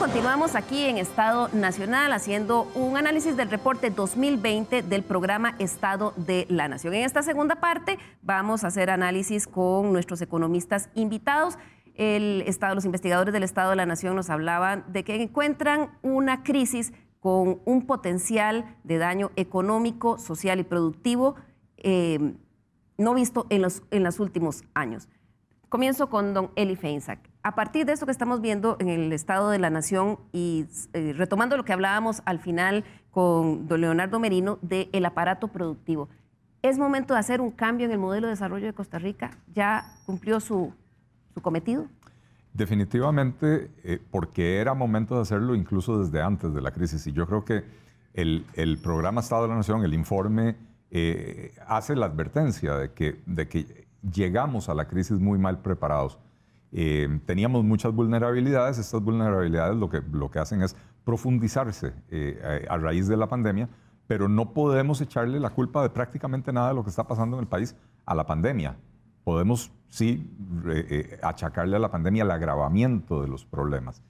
continuamos aquí en Estado Nacional haciendo un análisis del reporte 2020 del programa Estado de la Nación. En esta segunda parte vamos a hacer análisis con nuestros economistas invitados. El Estado, los investigadores del Estado de la Nación nos hablaban de que encuentran una crisis con un potencial de daño económico, social y productivo eh, no visto en los, en los últimos años. Comienzo con don Eli Feinsack. A partir de esto que estamos viendo en el Estado de la Nación y eh, retomando lo que hablábamos al final con don Leonardo Merino del aparato productivo, ¿es momento de hacer un cambio en el modelo de desarrollo de Costa Rica? ¿Ya cumplió su, cometido? Definitivamente, eh, porque era momento de hacerlo incluso desde antes de la crisis. Y yo creo que el, programa Estado de la Nación, el informe, eh, hace la advertencia de de que llegamos a la crisis muy mal preparados. Eh, teníamos muchas vulnerabilidades, estas vulnerabilidades lo que, lo que hacen es profundizarse eh, a, raíz de la pandemia, pero no podemos echarle la culpa de prácticamente nada de lo que está pasando en el país a la pandemia. Podemos sí eh, achacarle a la pandemia el agravamiento de los problemas.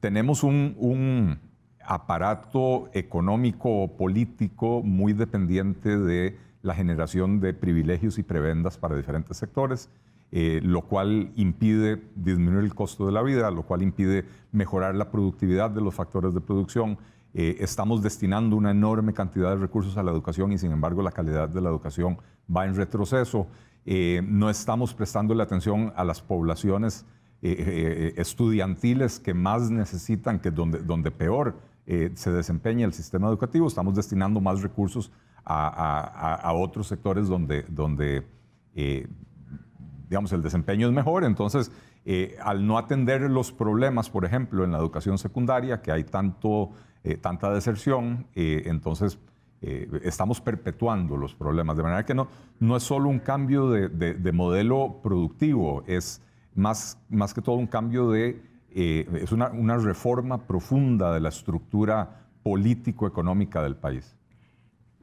tenemos un, un aparato económico político muy dependiente de la generación de privilegios y prebendas para diferentes sectores, eh, lo cual impide disminuir el costo de la vida, lo cual impide mejorar la productividad de los factores de producción. Eh, estamos destinando una enorme cantidad de recursos a la educación y sin embargo la calidad de la educación va en retroceso. Eh, no estamos prestando la atención a las poblaciones estudiantiles que más necesitan, que donde, donde peor se desempeña el sistema educativo. Estamos destinando más recursos a, otros sectores donde, donde eh, digamos, el desempeño es mejor. Entonces, eh, al no atender los problemas, por ejemplo, en la educación secundaria, que hay tanto, eh, tanta deserción, entonces estamos perpetuando los problemas. De manera que no, no es solo un cambio de, modelo productivo, es más, más que todo un cambio de, es una, una reforma profunda de la estructura político-económica del país.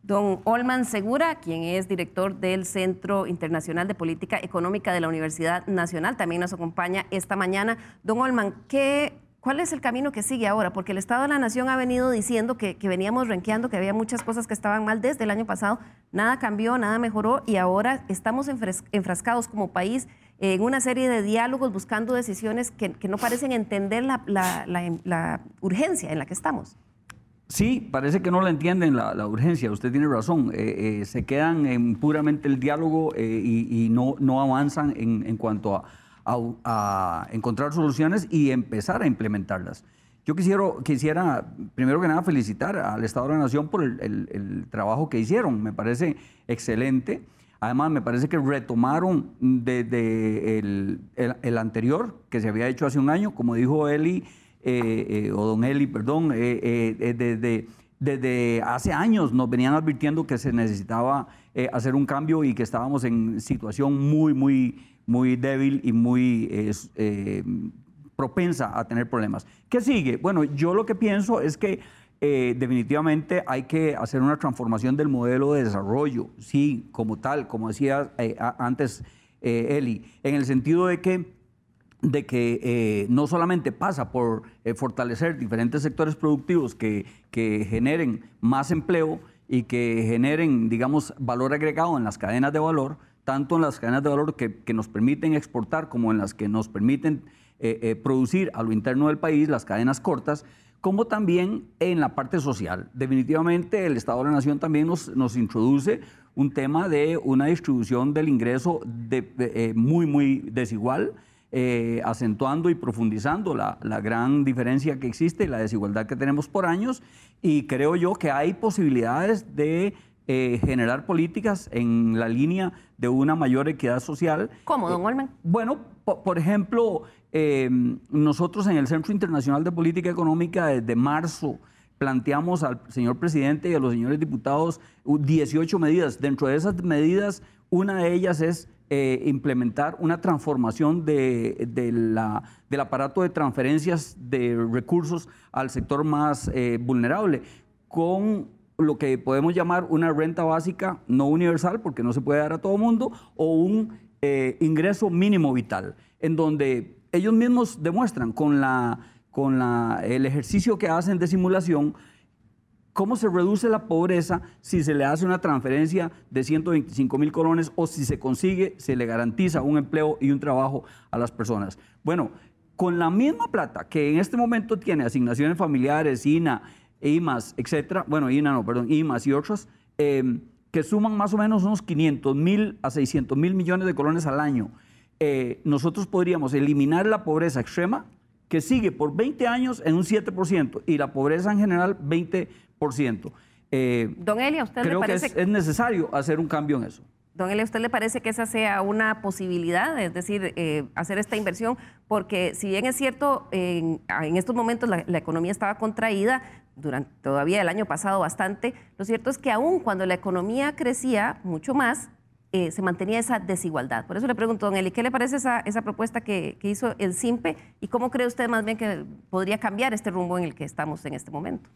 Don Olman Segura, quien es director del Centro Internacional de Política Económica de la Universidad Nacional, también nos acompaña esta mañana. Don Olman, ¿qué, ¿cuál es el camino que sigue ahora? Porque el Estado de la Nación ha venido diciendo que, veníamos renqueando, que había muchas cosas que estaban mal desde el año pasado. Nada cambió, nada mejoró y ahora estamos enfrascados como país en una serie de diálogos buscando decisiones que, no parecen entender la urgencia en la que estamos. Sí, parece que no la entienden la, urgencia, usted tiene razón. Eh, eh, se quedan en puramente el diálogo eh, y, no, no avanzan en, cuanto a, encontrar soluciones y empezar a implementarlas. Yo quisiera, quisiera, primero que nada, felicitar al Estado de la Nación por el, trabajo que hicieron. Me parece excelente. Además, me parece que retomaron desde el, el anterior, que se había hecho hace un año, como dijo Eli o don Eli, perdón, eh, desde, desde hace años nos venían advirtiendo que se necesitaba hacer un cambio y que estábamos en situación muy, muy, muy débil y muy propensa a tener problemas. ¿Qué sigue? Bueno, yo lo que pienso es que definitivamente hay que hacer una transformación del modelo de desarrollo, sí, como tal, como decía antes Eli, en el sentido de que de que eh, no solamente pasa por eh, fortalecer diferentes sectores productivos que, generen más empleo y que generen, digamos, valor agregado en las cadenas de valor, tanto en las cadenas de valor que, nos permiten exportar como en las que nos permiten eh, producir a lo interno del país, las cadenas cortas, como también en la parte social. Definitivamente el Estado de la Nación también nos, nos introduce un tema de una distribución del ingreso de, muy, muy desigual eh, acentuando y profundizando la, gran diferencia que existe, la desigualdad que tenemos por años, y creo yo que hay posibilidades de eh, generar políticas en la línea de una mayor equidad social. ¿Cómo, don Olman? Eh, bueno, por, ejemplo, nosotros en el Centro Internacional de Política Económica desde marzo planteamos al señor presidente y a los señores diputados 18 medidas. Dentro de esas medidas, una de ellas es eh, implementar una transformación de, la, del aparato de transferencias de recursos al sector más eh, vulnerable, con lo que podemos llamar una renta básica no universal, porque no se puede dar a todo mundo, o un eh, ingreso mínimo vital, en donde ellos mismos demuestran con, la, con la, el ejercicio que hacen de simulación cómo se reduce la pobreza si se le hace una transferencia de 125 mil colones o si se consigue, se le garantiza un empleo y un trabajo a las personas. Bueno, con la misma plata que en este momento tiene asignaciones familiares, INA, IMAS, etcétera, bueno, INA no, perdón, IMAS y otros, em, que suman más o menos unos 500 mil a 600 mil millones de colones al año, eh, nosotros podríamos eliminar la pobreza extrema, que sigue por 20 años en un 7%, y la pobreza en general 20%. Eh, Don Elia, ¿usted creo le parece que es, necesario hacer un cambio en eso. Don Elia, ¿usted le parece que esa sea una posibilidad, es decir, eh, hacer esta inversión? Porque si bien es cierto, en, estos momentos la, economía estaba contraída, durante todavía el año pasado bastante, lo cierto es que aún cuando la economía crecía mucho más, eh, se mantenía esa desigualdad. Por eso le pregunto, don Eli, ¿qué le parece esa, esa propuesta que, que, hizo el CIMPE y cómo cree usted más bien que podría cambiar este rumbo en el que estamos en este momento?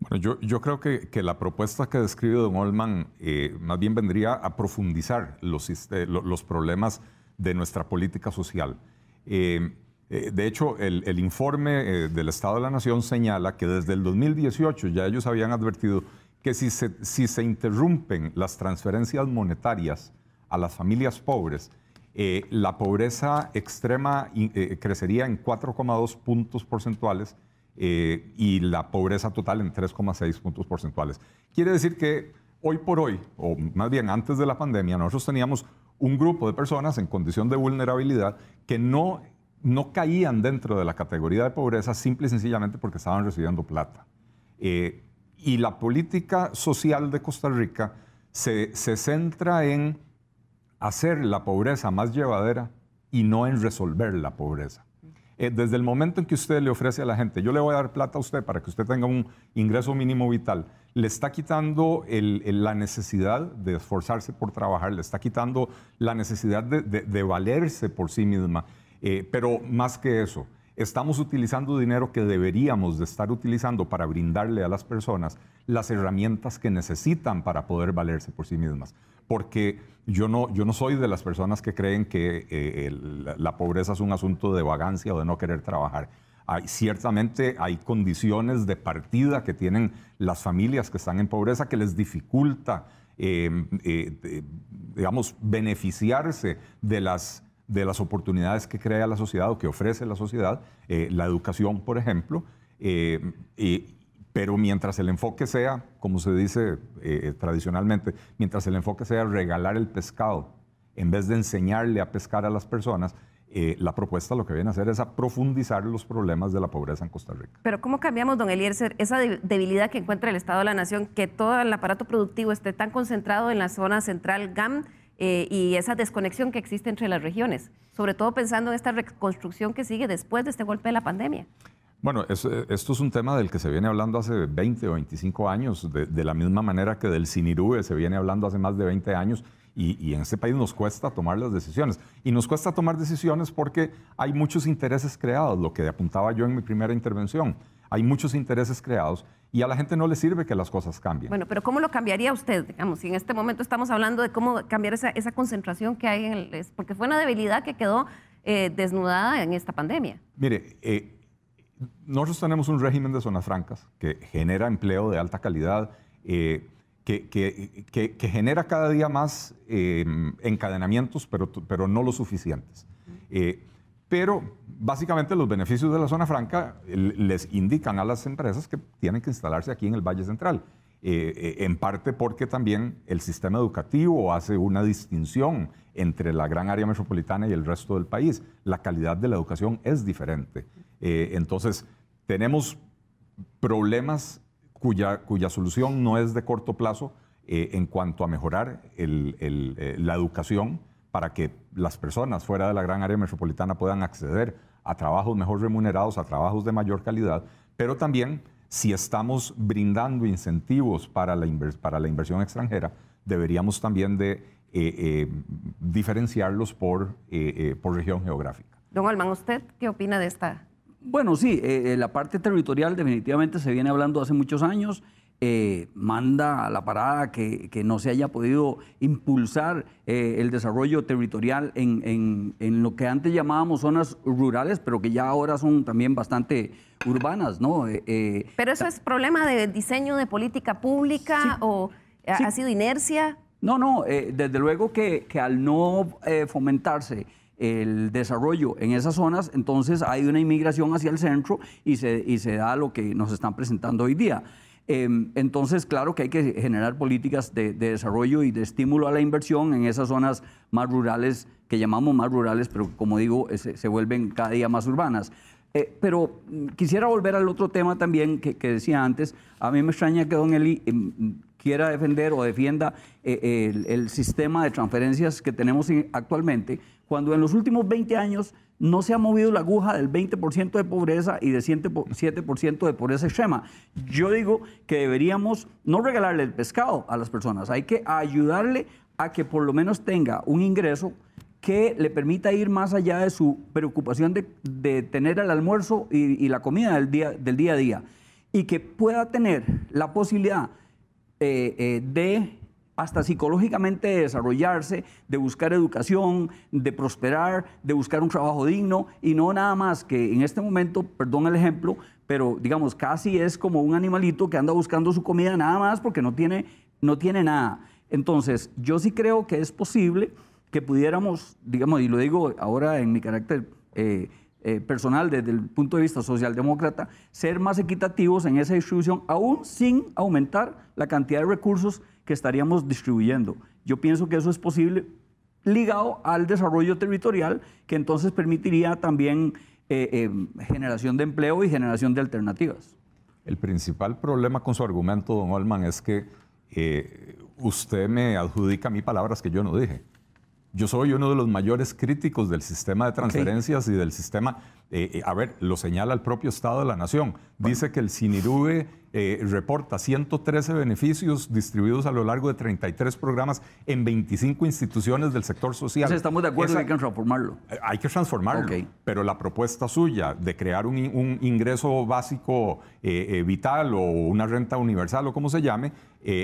Bueno, yo, creo que, la propuesta que describe don Olman eh, más bien vendría a profundizar los, los problemas de nuestra política social. Eh, de hecho, el, informe del Estado de la Nación señala que desde el 2018 ya ellos habían advertido que si se, si se interrumpen las transferencias monetarias a las familias pobres, eh, la pobreza extrema eh, crecería en 4,2 puntos porcentuales eh, y la pobreza total en 3,6 puntos porcentuales. Quiere decir que hoy por hoy, o más bien antes de la pandemia, nosotros teníamos un grupo de personas en condición de vulnerabilidad que no, no caían dentro de la categoría de pobreza simple y sencillamente porque estaban recibiendo plata. Y la política social de Costa Rica se, centra en hacer la pobreza más llevadera y no en resolver la pobreza. Eh, desde el momento en que usted le ofrece a la gente, yo le voy a dar plata a usted para que usted tenga un ingreso mínimo vital, le está quitando la necesidad de esforzarse por trabajar, le está quitando la necesidad de, valerse por sí misma. Eh, pero más que eso, estamos utilizando dinero que deberíamos de estar utilizando para brindarle a las personas las herramientas que necesitan para poder valerse por sí mismas. Porque yo no, yo no soy de las personas que creen que eh, la pobreza es un asunto de vagancia o de no querer trabajar. Hay, ciertamente hay condiciones de partida que tienen las familias que están en pobreza que les dificulta, eh, eh, digamos, beneficiarse de las de las oportunidades que crea la sociedad o que ofrece la sociedad, eh, la educación, por ejemplo, pero mientras el enfoque sea, como se dice eh, tradicionalmente, mientras el enfoque sea regalar el pescado, en vez de enseñarle a pescar a las personas, la propuesta lo que viene a hacer es a profundizar los problemas de la pobreza en Costa Rica. Pero ¿cómo cambiamos, don Eliezer, esa debilidad que encuentra el Estado de la Nación, que todo el aparato productivo esté tan concentrado en la zona central GAM? Eh, y esa desconexión que existe entre las regiones, sobre todo pensando en esta reconstrucción que sigue después de este golpe de la pandemia. Bueno, esto es un tema del que se viene hablando hace 20 o 25 años, de, la misma manera que del Sinirube se viene hablando hace más de 20 años y, y, en este país nos cuesta tomar las decisiones. Y nos cuesta tomar decisiones porque hay muchos intereses creados, lo que apuntaba yo en mi primera intervención. Hay muchos intereses creados y a la gente no le sirve que las cosas cambien. Bueno, pero ¿cómo lo cambiaría usted? Digamos, si en este momento estamos hablando de cómo cambiar esa, esa concentración que hay en el... Porque fue una debilidad que quedó eh, desnudada en esta pandemia. Mire, eh, nosotros tenemos un régimen de zonas francas que genera empleo de alta calidad, eh, que, que, que, genera cada día más encadenamientos, pero, pero no lo suficientes. Pero básicamente los beneficios de la zona franca les indican a las empresas que tienen que instalarse aquí en el Valle Central. Eh, eh, en parte porque también el sistema educativo hace una distinción entre la gran área metropolitana y el resto del país. La calidad de la educación es diferente. Eh, entonces, tenemos problemas cuya, cuya solución no es de corto plazo en cuanto a mejorar la educación para que las personas fuera de la gran área metropolitana puedan acceder a trabajos mejor remunerados, a trabajos de mayor calidad, pero también si estamos brindando incentivos para la, para la inversión extranjera, deberíamos también de eh, eh, diferenciarlos por, eh, por región geográfica. Don Alman, ¿usted qué opina de esta? Bueno, sí, la parte territorial definitivamente se viene hablando hace muchos años. Eh, manda a la parada que, no se haya podido impulsar eh, el desarrollo territorial en, lo que antes llamábamos zonas rurales, pero que ya ahora son también bastante urbanas, ¿no? Eh, pero eso es problema de diseño de política pública o ha sido inercia. No, no, desde luego que, que al no fomentarse el desarrollo en esas zonas, entonces hay una inmigración hacia el centro y se, y se da lo que nos están presentando hoy día. Em, entonces, claro que hay que generar políticas de, desarrollo y de estímulo a la inversión en esas zonas más rurales, que llamamos más rurales, pero como digo, se, vuelven cada día más urbanas. Eh, pero mm, quisiera volver al otro tema también que, decía antes. A mí me extraña que don Eli em, quiera defender o defienda eh, el, sistema de transferencias que tenemos actualmente, cuando en los últimos 20 años no se ha movido la aguja del 20% de pobreza y de 7% de pobreza extrema. Yo digo que deberíamos no regalarle el pescado a las personas, hay que ayudarle a que por lo menos tenga un ingreso que le permita ir más allá de su preocupación de, tener el almuerzo y, la comida del día, del día a día y que pueda tener la posibilidad eh, eh, de hasta psicológicamente de desarrollarse, de buscar educación, de prosperar, de buscar un trabajo digno y no nada más que en este momento, perdón el ejemplo, pero digamos casi es como un animalito que anda buscando su comida nada más porque no tiene, no tiene nada. Entonces, yo sí creo que es posible que pudiéramos, digamos, y lo digo ahora en mi carácter eh, eh, personal desde el punto de vista socialdemócrata, ser más equitativos en esa distribución, aún sin aumentar la cantidad de recursos que estaríamos distribuyendo. Yo pienso que eso es posible ligado al desarrollo territorial, que entonces permitiría también eh, eh, generación de empleo y generación de alternativas. El principal problema con su argumento, don Olman, es que usted me adjudica a palabras que yo no dije. Yo soy uno de los mayores críticos del sistema de transferencias y del sistema, eh, eh, a ver, lo señala el propio Estado de la Nación. Dice que el CINIRUBE eh, reporta 113 beneficios distribuidos a lo largo de 33 programas en 25 instituciones del sector social. Entonces estamos de acuerdo en que hay que transformarlo. Hay que transformarlo, pero la propuesta suya de crear un, ingreso básico vital o una renta universal o como se llame,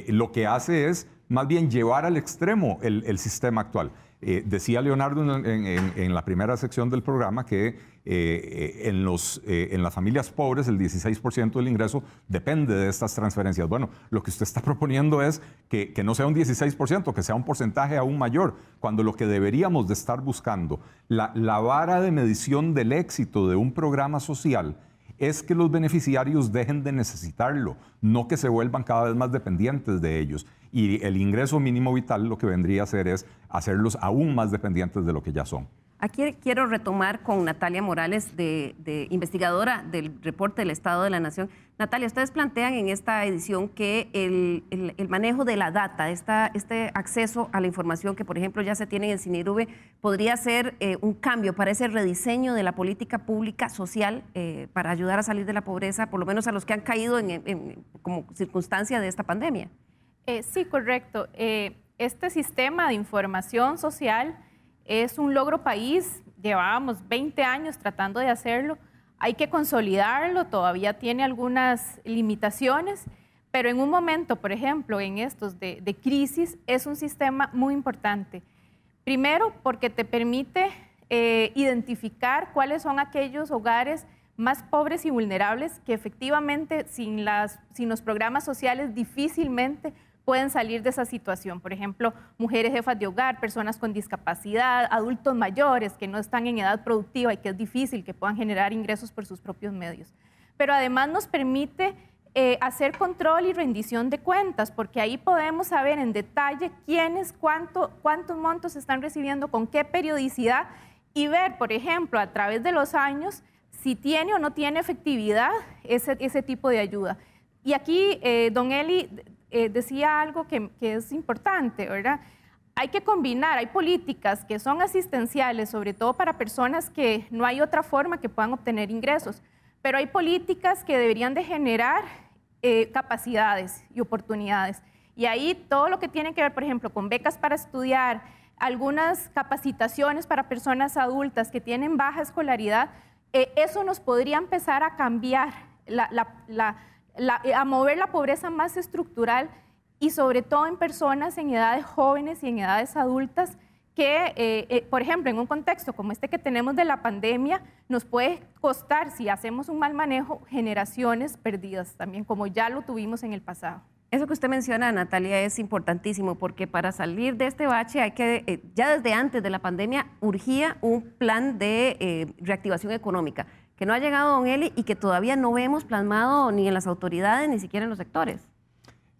lo que hace es más bien llevar al extremo el sistema actual. Eh, decía Leonardo en, la primera sección del programa que eh, en, los, eh, en las familias pobres el 16% del ingreso depende de estas transferencias. Bueno, lo que usted está proponiendo es que, no sea un 16%, que sea un porcentaje aún mayor, cuando lo que deberíamos de estar buscando, la, la vara de medición del éxito de un programa social, es que los beneficiarios dejen de necesitarlo, no que se vuelvan cada vez más dependientes de ellos. Y el ingreso mínimo vital lo que vendría a hacer es hacerlos aún más dependientes de lo que ya son. Aquí quiero retomar con Natalia Morales, de, investigadora del reporte del Estado de la Nación. Natalia, ustedes plantean en esta edición que el, manejo de la data, este acceso a la información que, por ejemplo, ya se tiene en el podría ser eh, un cambio para ese rediseño de la política pública social eh, para ayudar a salir de la pobreza, por lo menos a los que han caído en, como circunstancia de esta pandemia. Eh, sí, correcto. Este sistema de información social es un logro país. Llevábamos 20 años tratando de hacerlo. Hay que consolidarlo, todavía tiene algunas limitaciones, pero en un momento, por ejemplo, en estos de, crisis, es un sistema muy importante. Primero, porque te permite eh, identificar cuáles son aquellos hogares más pobres y vulnerables que efectivamente sin los programas sociales difícilmente pueden salir de esa situación. Por ejemplo, mujeres jefas de hogar, personas con discapacidad, adultos mayores que no están en edad productiva y que es difícil que puedan generar ingresos por sus propios medios. Pero además nos permite eh, hacer control y rendición de cuentas, porque ahí podemos saber en detalle quiénes, cuánto, cuántos montos están recibiendo, con qué periodicidad y ver, por ejemplo, a través de los años, si tiene o no tiene efectividad ese, tipo de ayuda. Y aquí, eh, don Eli, eh, decía algo que, es importante, ¿verdad? Hay que combinar, hay políticas que son asistenciales, sobre todo para personas que no hay otra forma que puedan obtener ingresos, pero hay políticas que deberían de generar eh, capacidades y oportunidades. Y ahí todo lo que tiene que ver, por ejemplo, con becas para estudiar, algunas capacitaciones para personas adultas que tienen baja escolaridad, eh, eso nos podría empezar a cambiar la a mover la pobreza más estructural y sobre todo en personas en edades jóvenes y en edades adultas que, eh, eh, por ejemplo, en un contexto como este que tenemos de la pandemia, nos puede costar, si hacemos un mal manejo, generaciones perdidas también, como ya lo tuvimos en el pasado. Eso que usted menciona, Natalia, es importantísimo porque para salir de este bache hay que, eh, ya desde antes de la pandemia, urgía un plan de reactivación económica, que no ha llegado, don Eli, y que todavía no vemos plasmado ni en las autoridades, ni siquiera en los sectores.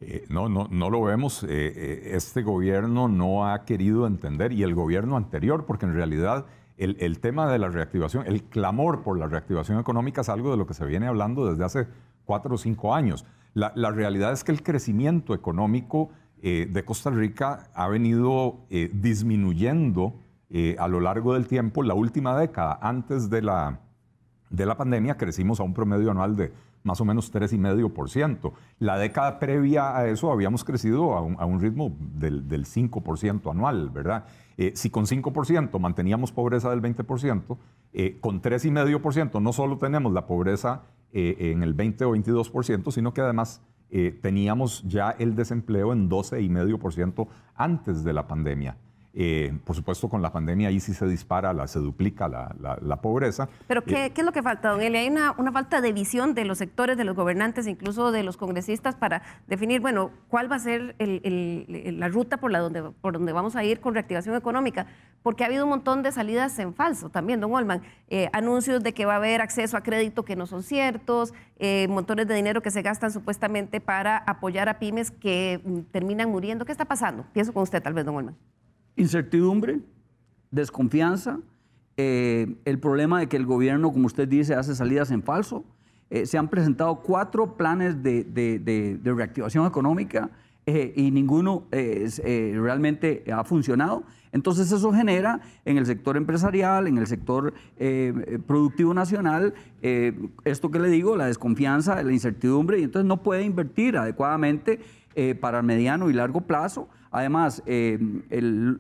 Eh, no, no, no lo vemos. Eh, eh, este gobierno no ha querido entender y el gobierno anterior, porque en realidad el, tema de la reactivación, el clamor por la reactivación económica es algo de lo que se viene hablando desde hace cuatro o cinco años. La, realidad es que el crecimiento económico de Costa Rica ha venido disminuyendo a lo largo del tiempo. La última década, antes de la, de la pandemia, crecimos a un promedio anual de más o menos 3,5%. La década previa a eso habíamos crecido a un, ritmo del, 5% anual, ¿verdad? Eh, si con 5% manteníamos pobreza del 20%, eh, con 3,5% no solo tenemos la pobreza eh, en el 20 o 22%, sino que además teníamos ya el desempleo en 12,5% antes de la pandemia. Eh, por supuesto, con la pandemia ahí sí se dispara, la, se duplica la, pobreza. Pero ¿qué, ¿qué, es lo que falta, don Eli? Hay una, una, falta de visión de los sectores, de los gobernantes, incluso de los congresistas, para definir, bueno, cuál va a ser el, la ruta por, la donde, por donde vamos a ir con reactivación económica. Porque ha habido un montón de salidas en falso también, don Olman. Eh, anuncios de que va a haber acceso a crédito que no son ciertos, eh, montones de dinero que se gastan supuestamente para apoyar a pymes que mm, terminan muriendo. ¿Qué está pasando? Pienso con usted, tal vez, don Olman. Incertidumbre, desconfianza, eh, el problema de que el gobierno, como usted dice, hace salidas en falso. Eh, se han presentado cuatro planes de, reactivación económica eh, y ninguno realmente ha funcionado. Entonces eso genera en el sector empresarial, en el sector productivo nacional, esto que le digo, la desconfianza, la incertidumbre, y entonces no puede invertir adecuadamente para mediano y largo plazo. Además, eh,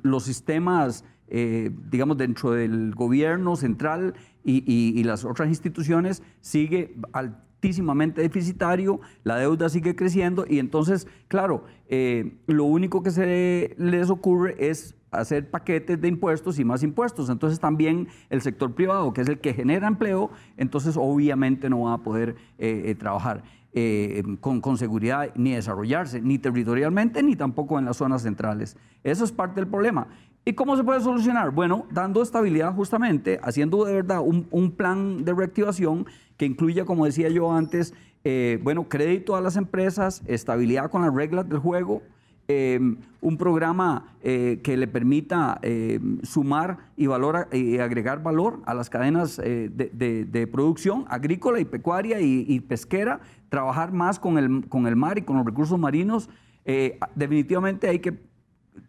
los sistemas, eh, digamos, dentro del gobierno central y, las otras instituciones sigue altísimamente deficitario, la deuda sigue creciendo y entonces, claro, eh, lo único que se les ocurre es hacer paquetes de impuestos y más impuestos. Entonces también el sector privado, que es el que genera empleo, entonces obviamente no va a poder trabajar. Eh, con, seguridad ni desarrollarse, ni territorialmente, ni tampoco en las zonas centrales. Eso es parte del problema. ¿Y cómo se puede solucionar? Bueno, dando estabilidad justamente, haciendo de verdad un, un plan de reactivación que incluya, como decía yo antes, eh, bueno, crédito a las empresas, estabilidad con las reglas del juego, Em, un programa eh, que le permita em, sumar y, valor, y agregar valor a las cadenas eh, de, producción agrícola y pecuaria y, pesquera, trabajar más con el, con el mar y con los recursos marinos. Eh, definitivamente hay que,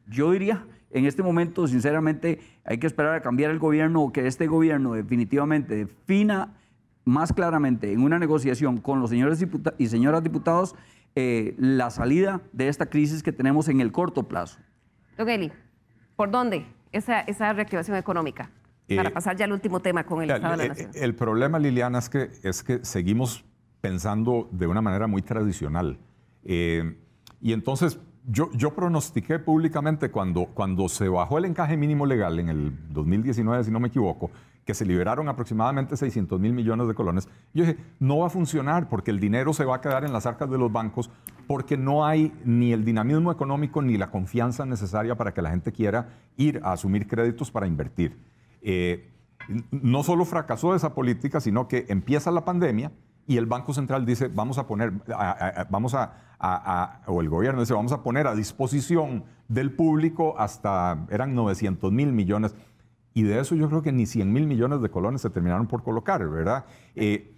yo diría, en este momento, sinceramente, hay que esperar a cambiar el gobierno o que este gobierno definitivamente defina más claramente en una negociación con los señores y señoras diputados eh, la salida de esta crisis que tenemos en el corto plazo. Don Eli, ¿por dónde esa, esa reactivación económica? Para eh, pasar ya al último tema con el Estado de la Nación. El problema, Liliana, es que, es que seguimos pensando de una manera muy tradicional. Eh, y entonces yo, yo pronostiqué públicamente cuando, cuando se bajó el encaje mínimo legal en el 2019, si no me equivoco, que se liberaron aproximadamente 600 mil millones de colones. Yo dije, no va a funcionar porque el dinero se va a quedar en las arcas de los bancos porque no hay ni el dinamismo económico ni la confianza necesaria para que la gente quiera ir a asumir créditos para invertir. Eh, no solo fracasó esa política, sino que empieza la pandemia y el Banco Central dice, vamos a poner, vamos a, o el gobierno dice, vamos a poner a disposición del público hasta, eran 900 mil millones y de eso yo creo que ni 100 mil millones de colones se terminaron por colocar, ¿verdad? Eh,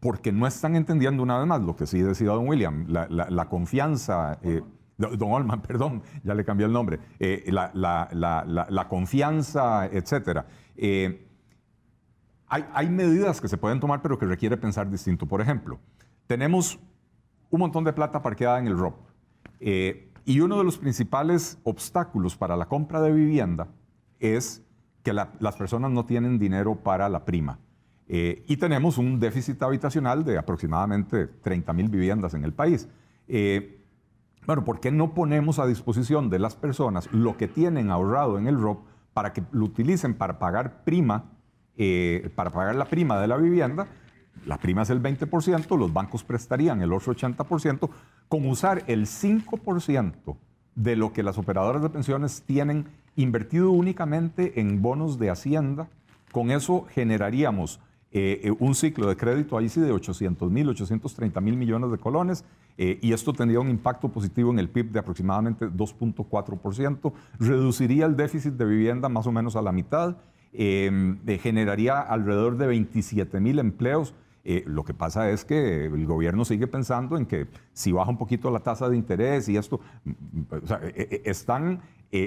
porque no están entendiendo una vez más lo que sí decía don William, la, confianza, eh, don Olman, perdón, ya le cambié el nombre, eh, la, confianza, etcétera. Hay, hay, medidas que se pueden tomar, pero que requiere pensar distinto. Por ejemplo, tenemos un montón de plata parqueada en el ROP. y uno de los principales obstáculos para la compra de vivienda es que las personas no tienen dinero para la prima. Eh, y tenemos un déficit habitacional de aproximadamente 30 mil viviendas en el país. Eh, bueno, ¿por qué no ponemos a disposición de las personas lo que tienen ahorrado en el ROP para que lo utilicen para pagar prima, eh, para pagar la prima de la vivienda? La prima es el 20%, los bancos prestarían el otro 80%, con usar el 5% de lo que las operadoras de pensiones tienen invertido únicamente en bonos de Hacienda. Con eso generaríamos eh, eh, un ciclo de crédito ahí sí de 800 mil, 830 mil millones de colones, eh, y esto tendría un impacto positivo en el PIB de aproximadamente 2.4%, reduciría el déficit de vivienda más o menos a la mitad, generaría alrededor de 27 mil empleos. Lo que pasa es que el gobierno sigue pensando en que si baja un poquito la tasa de interés y esto, mm, mm, o sea, están,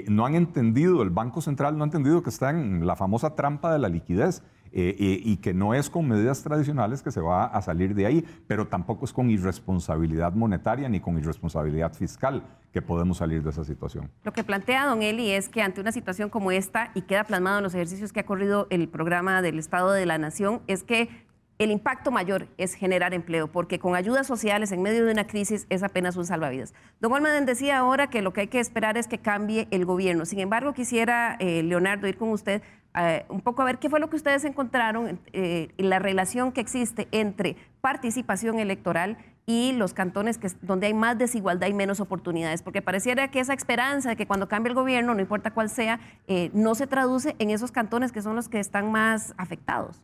no han entendido, el Banco Central no ha entendido que está en la famosa trampa de la liquidez. Eh, y que no es con medidas tradicionales que se va a salir de ahí, pero tampoco es con irresponsabilidad monetaria ni con irresponsabilidad fiscal que podemos salir de esa situación. Lo que plantea don Eli es que ante una situación como esta, y queda plasmado en los ejercicios que ha corrido el programa del Estado de la Nación, es que el impacto mayor es generar empleo, porque con ayudas sociales en medio de una crisis es apenas un salvavidas. Don Olmaden decía ahora que lo que hay que esperar es que cambie el gobierno. Sin embargo, quisiera, eh, Leonardo, ir con usted eh, un poco a ver qué fue lo que ustedes encontraron eh, la relación que existe entre participación electoral y los cantones que, donde hay más desigualdad y menos oportunidades, porque pareciera que esa esperanza de que cuando cambie el gobierno, no importa cuál sea, eh, no se traduce en esos cantones que son los que están más afectados.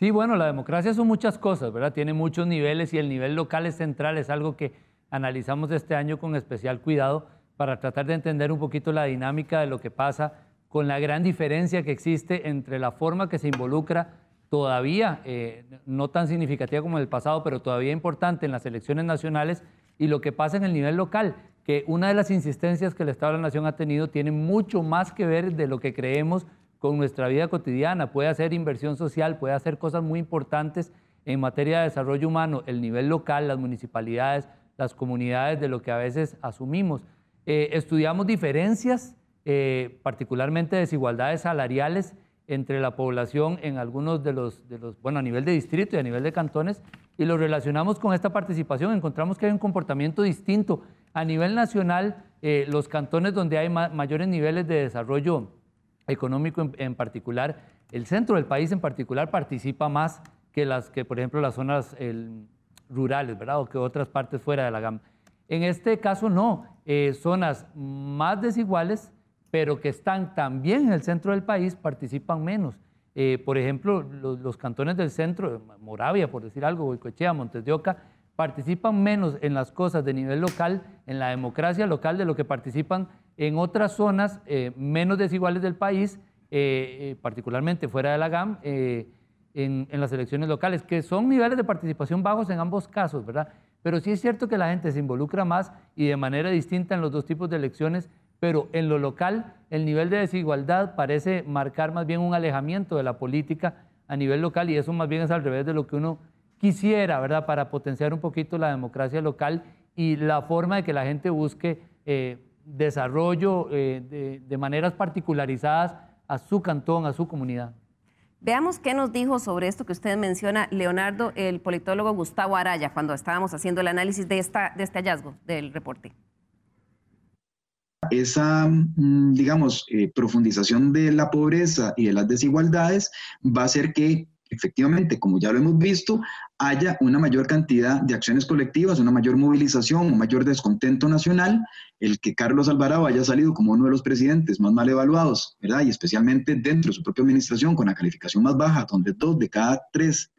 Sí, bueno, la democracia son muchas cosas, ¿verdad? Tiene muchos niveles y el nivel local es central, es algo que analizamos este año con especial cuidado para tratar de entender un poquito la dinámica de lo que pasa con la gran diferencia que existe entre la forma que se involucra todavía, eh, no tan significativa como en el pasado, pero todavía importante en las elecciones nacionales y lo que pasa en el nivel local, que una de las insistencias que el Estado de la Nación ha tenido tiene mucho más que ver de lo que creemos con nuestra vida cotidiana. Puede hacer inversión social, puede hacer cosas muy importantes en materia de desarrollo humano, el nivel local, las municipalidades, las comunidades, de lo que a veces asumimos. Eh, estudiamos diferencias eh, particularmente desigualdades salariales entre la población en algunos de los, de los, bueno, a nivel de distrito y a nivel de cantones, y lo relacionamos con esta participación. Encontramos que hay un comportamiento distinto. A nivel nacional, eh, los cantones donde hay mayores niveles de desarrollo económico en, particular, el centro del país en particular participa más que las que, por ejemplo, las zonas rurales, ¿verdad? O que otras partes fuera de la gama. En este caso no, eh, zonas más desiguales pero que están también en el centro del país participan menos. Eh, por ejemplo, los, cantones del centro, Moravia, por decir algo, Boicochea, Montes de Oca, participan menos en las cosas de nivel local, en la democracia local, de lo que participan en otras zonas eh, menos desiguales del país, eh, particularmente fuera de la GAM, en, las elecciones locales, que son niveles de participación bajos en ambos casos, ¿verdad? Pero sí es cierto que la gente se involucra más y de manera distinta en los dos tipos de elecciones pero en lo local el nivel de desigualdad parece marcar más bien un alejamiento de la política a nivel local y eso más bien es al revés de lo que uno quisiera, ¿verdad? Para potenciar un poquito la democracia local y la forma de que la gente busque eh, desarrollo eh, de, maneras particularizadas a su cantón, a su comunidad. Veamos qué nos dijo sobre esto que usted menciona, Leonardo, el politólogo Gustavo Araya, cuando estábamos haciendo el análisis de, esta, de este hallazgo del reporte esa, mm, digamos, eh, profundización de la pobreza y de las desigualdades va a hacer que efectivamente, como ya lo hemos visto, haya una mayor cantidad de acciones colectivas, una mayor movilización, un mayor descontento nacional, el que Carlos Alvarado haya salido como uno de los presidentes más mal evaluados, ¿verdad? Y especialmente dentro de su propia administración con la calificación más baja, donde dos de cada tres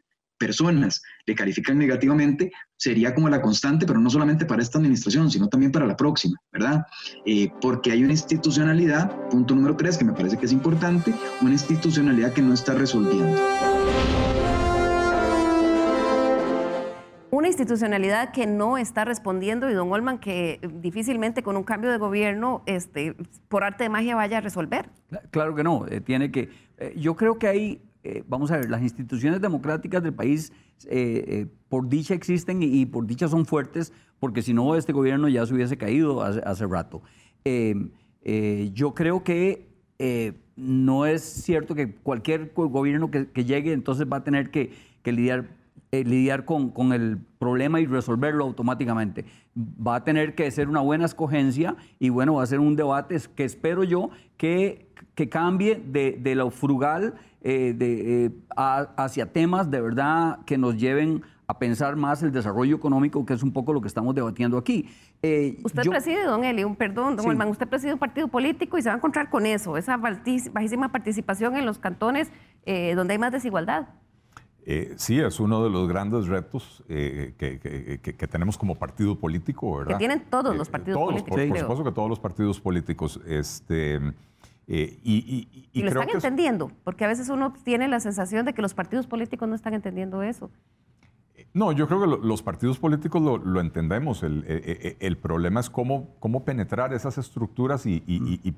personas le califican negativamente, sería como la constante, pero no solamente para esta administración, sino también para la próxima, ¿verdad? Eh, porque hay una institucionalidad, punto número tres, que me parece que es importante, una institucionalidad que no está resolviendo. Una institucionalidad que no está respondiendo y don Olman que difícilmente con un cambio de gobierno este, por arte de magia vaya a resolver. Claro que no, eh, tiene que... Eh, yo creo que hay eh, vamos a ver, las instituciones democráticas del país eh, eh, por dicha existen y, por dicha son fuertes, porque si no este gobierno ya se hubiese caído hace, rato. yo creo que no es cierto que cualquier gobierno que, llegue entonces va a tener que, lidiar, eh, lidiar con, con, el problema y resolverlo automáticamente. Va a tener que ser una buena escogencia y bueno, va a ser un debate que espero yo que, que cambie de, de lo frugal eh, de, hacia temas de verdad que nos lleven a pensar más el desarrollo económico, que es un poco lo que estamos debatiendo aquí. Eh, usted preside, don Eli, un perdón, don sí. usted preside un partido político y se va a encontrar con eso, esa bajísima participación en los cantones eh, donde hay más desigualdad. Eh, sí, es uno de los grandes retos que, que, tenemos como partido político, ¿verdad? Que tienen todos los partidos políticos. Por, por, supuesto que todos los partidos políticos. Este, y, y, y, lo están entendiendo, porque a veces uno tiene la sensación de que los partidos políticos no están entendiendo eso. No, yo creo que los partidos políticos lo, entendemos. El, el, problema es cómo, cómo penetrar esas estructuras y,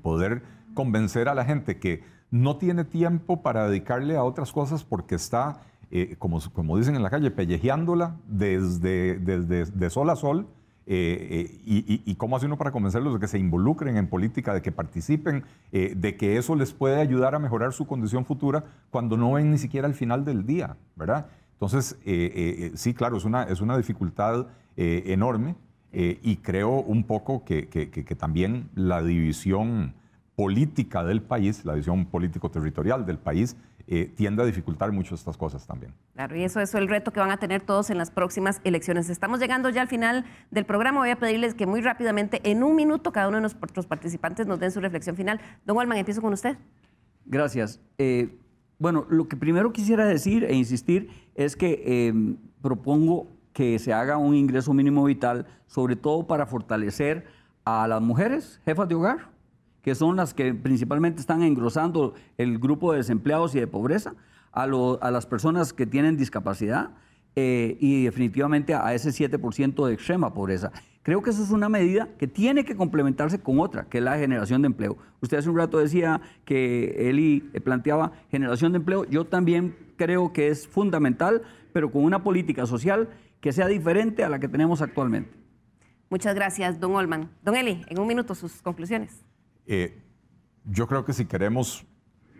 poder convencer a la gente que no tiene tiempo para dedicarle a otras cosas porque está, eh, como, como dicen en la calle, pellejeándola desde, desde de sol a sol. Eh, eh, y, cómo hace uno para convencerlos de que se involucren en política, de que participen, de que eso les puede ayudar a mejorar su condición futura cuando no ven ni siquiera el final del día, ¿verdad? Entonces, eh, eh, sí, claro, es una, es una dificultad eh, enorme y creo un poco que, también la división política del país, la división político-territorial del país, tiende a dificultar mucho estas cosas también. Claro, y eso, eso es el reto que van a tener todos en las próximas elecciones. Estamos llegando ya al final del programa. Voy a pedirles que muy rápidamente, en un minuto, cada uno de nuestros participantes nos den su reflexión final. Don Walman, empiezo con usted. Gracias. Bueno, lo que primero quisiera decir e insistir es que em, propongo que se haga un ingreso mínimo vital, sobre todo para fortalecer a las mujeres jefas de hogar, que son las que principalmente están engrosando el grupo de desempleados y de pobreza, a, las personas que tienen discapacidad eh, y definitivamente a ese 7% de extrema pobreza. Creo que eso es una medida que tiene que complementarse con otra, que es la generación de empleo. Usted hace un rato decía que Eli eh, planteaba generación de empleo. Yo también creo que es fundamental, pero con una política social que sea diferente a la que tenemos actualmente. Muchas gracias, don Olman. Don Eli, en un minuto sus conclusiones. Eh, yo creo que si queremos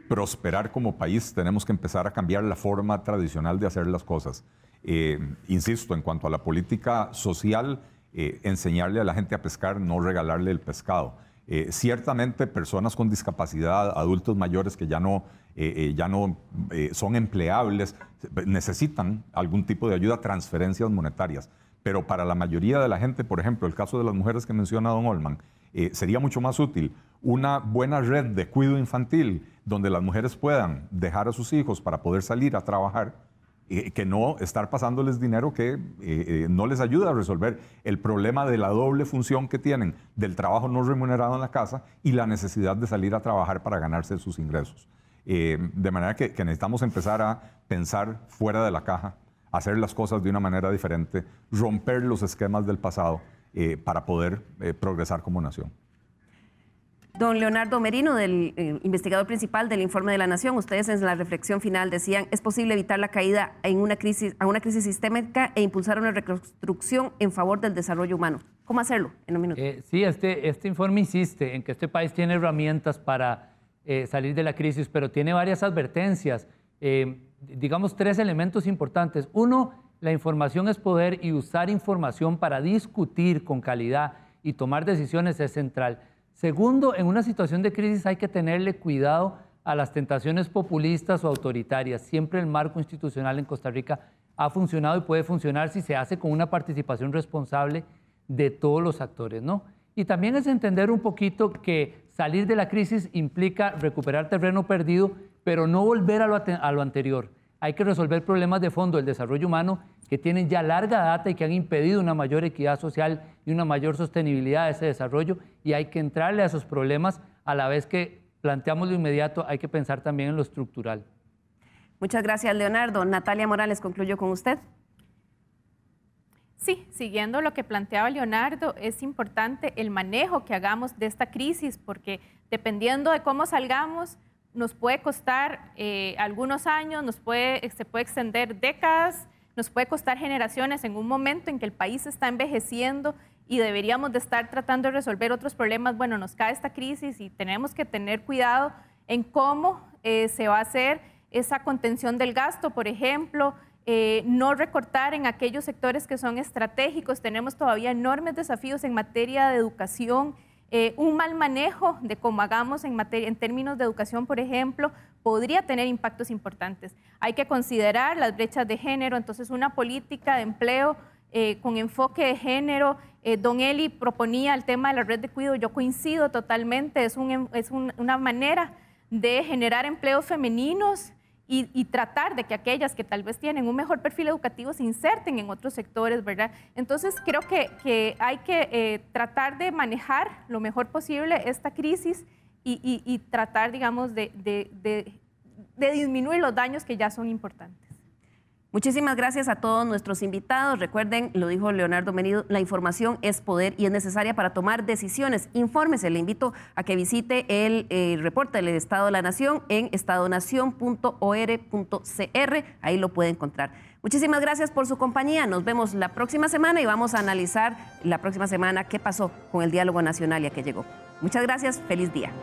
prosperar como país, tenemos que empezar a cambiar la forma tradicional de hacer las cosas. Eh, insisto, en cuanto a la política social, eh, enseñarle a la gente a pescar, no regalarle el pescado. Ciertamente personas con discapacidad, adultos mayores que ya no, ya no son empleables, necesitan algún tipo de ayuda, transferencias monetarias. Pero para la mayoría de la gente, por ejemplo, el caso de las mujeres que menciona don Olman, sería mucho más útil una buena red de cuidado infantil donde las mujeres puedan dejar a sus hijos para poder salir a trabajar que no estar pasándoles dinero que eh, eh, no les ayuda a resolver el problema de la doble función que tienen del trabajo no remunerado en la casa y la necesidad de salir a trabajar para ganarse sus ingresos. Eh, de manera que, necesitamos empezar a pensar fuera de la caja, hacer las cosas de una manera diferente, romper los esquemas del pasado para poder progresar como nación. Don Leonardo Merino, del eh, investigador principal del Informe de la Nación, ustedes en la reflexión final decían, es posible evitar la caída en una crisis, a una crisis sistémica e impulsar una reconstrucción en favor del desarrollo humano. ¿Cómo hacerlo en un minuto? Eh, sí, este, este informe insiste en que este país tiene herramientas para eh, salir de la crisis, pero tiene varias advertencias. Digamos tres elementos importantes. Uno, la información es poder y usar información para discutir con calidad y tomar decisiones es central. Segundo, en una situación de crisis hay que tenerle cuidado a las tentaciones populistas o autoritarias. Siempre el marco institucional en Costa Rica ha funcionado y puede funcionar si se hace con una participación responsable de todos los actores, ¿no? Y también es entender un poquito que salir de la crisis implica recuperar terreno perdido, pero no volver a lo, a lo anterior. Hay que resolver problemas de fondo del desarrollo humano que tienen ya larga data y que han impedido una mayor equidad social y una mayor sostenibilidad de ese desarrollo y hay que entrarle a esos problemas a la vez que planteamos lo inmediato, hay que pensar también en lo estructural. Muchas gracias, Leonardo. Natalia Morales, concluyo con usted. Sí, siguiendo lo que planteaba Leonardo, es importante el manejo que hagamos de esta crisis, porque dependiendo de cómo salgamos, nos puede costar eh, algunos años, nos puede, se puede extender décadas, nos puede costar generaciones en un momento en que el país está envejeciendo y deberíamos de estar tratando de resolver otros problemas. Bueno, nos cae esta crisis y tenemos que tener cuidado en cómo eh, se va a hacer esa contención del gasto, por ejemplo, eh, no recortar en aquellos sectores que son estratégicos. Tenemos todavía enormes desafíos en materia de educación. Eh, un mal manejo de cómo hagamos en, materia, en términos de educación, por ejemplo, podría tener impactos importantes. Hay que considerar las brechas de género, entonces una política de empleo eh, con enfoque de género. don Eli proponía el tema de la red de cuidado, yo coincido totalmente, es, es una manera de generar empleos femeninos y, tratar de que aquellas que tal vez tienen un mejor perfil educativo se inserten en otros sectores, ¿verdad? Entonces creo que, hay que eh, tratar de manejar lo mejor posible esta crisis y, tratar, digamos, de disminuir los daños que ya son importantes. Muchísimas gracias a todos nuestros invitados. Recuerden, lo dijo Leonardo Menido, la información es poder y es necesaria para tomar decisiones. Infórmese, le invito a que visite el, eh, reporte del Estado de la Nación en estadonación.or.cr. Ahí lo puede encontrar. Muchísimas gracias por su compañía. Nos vemos la próxima semana y vamos a analizar la próxima semana qué pasó con el diálogo nacional y a qué llegó. Muchas gracias. Feliz día.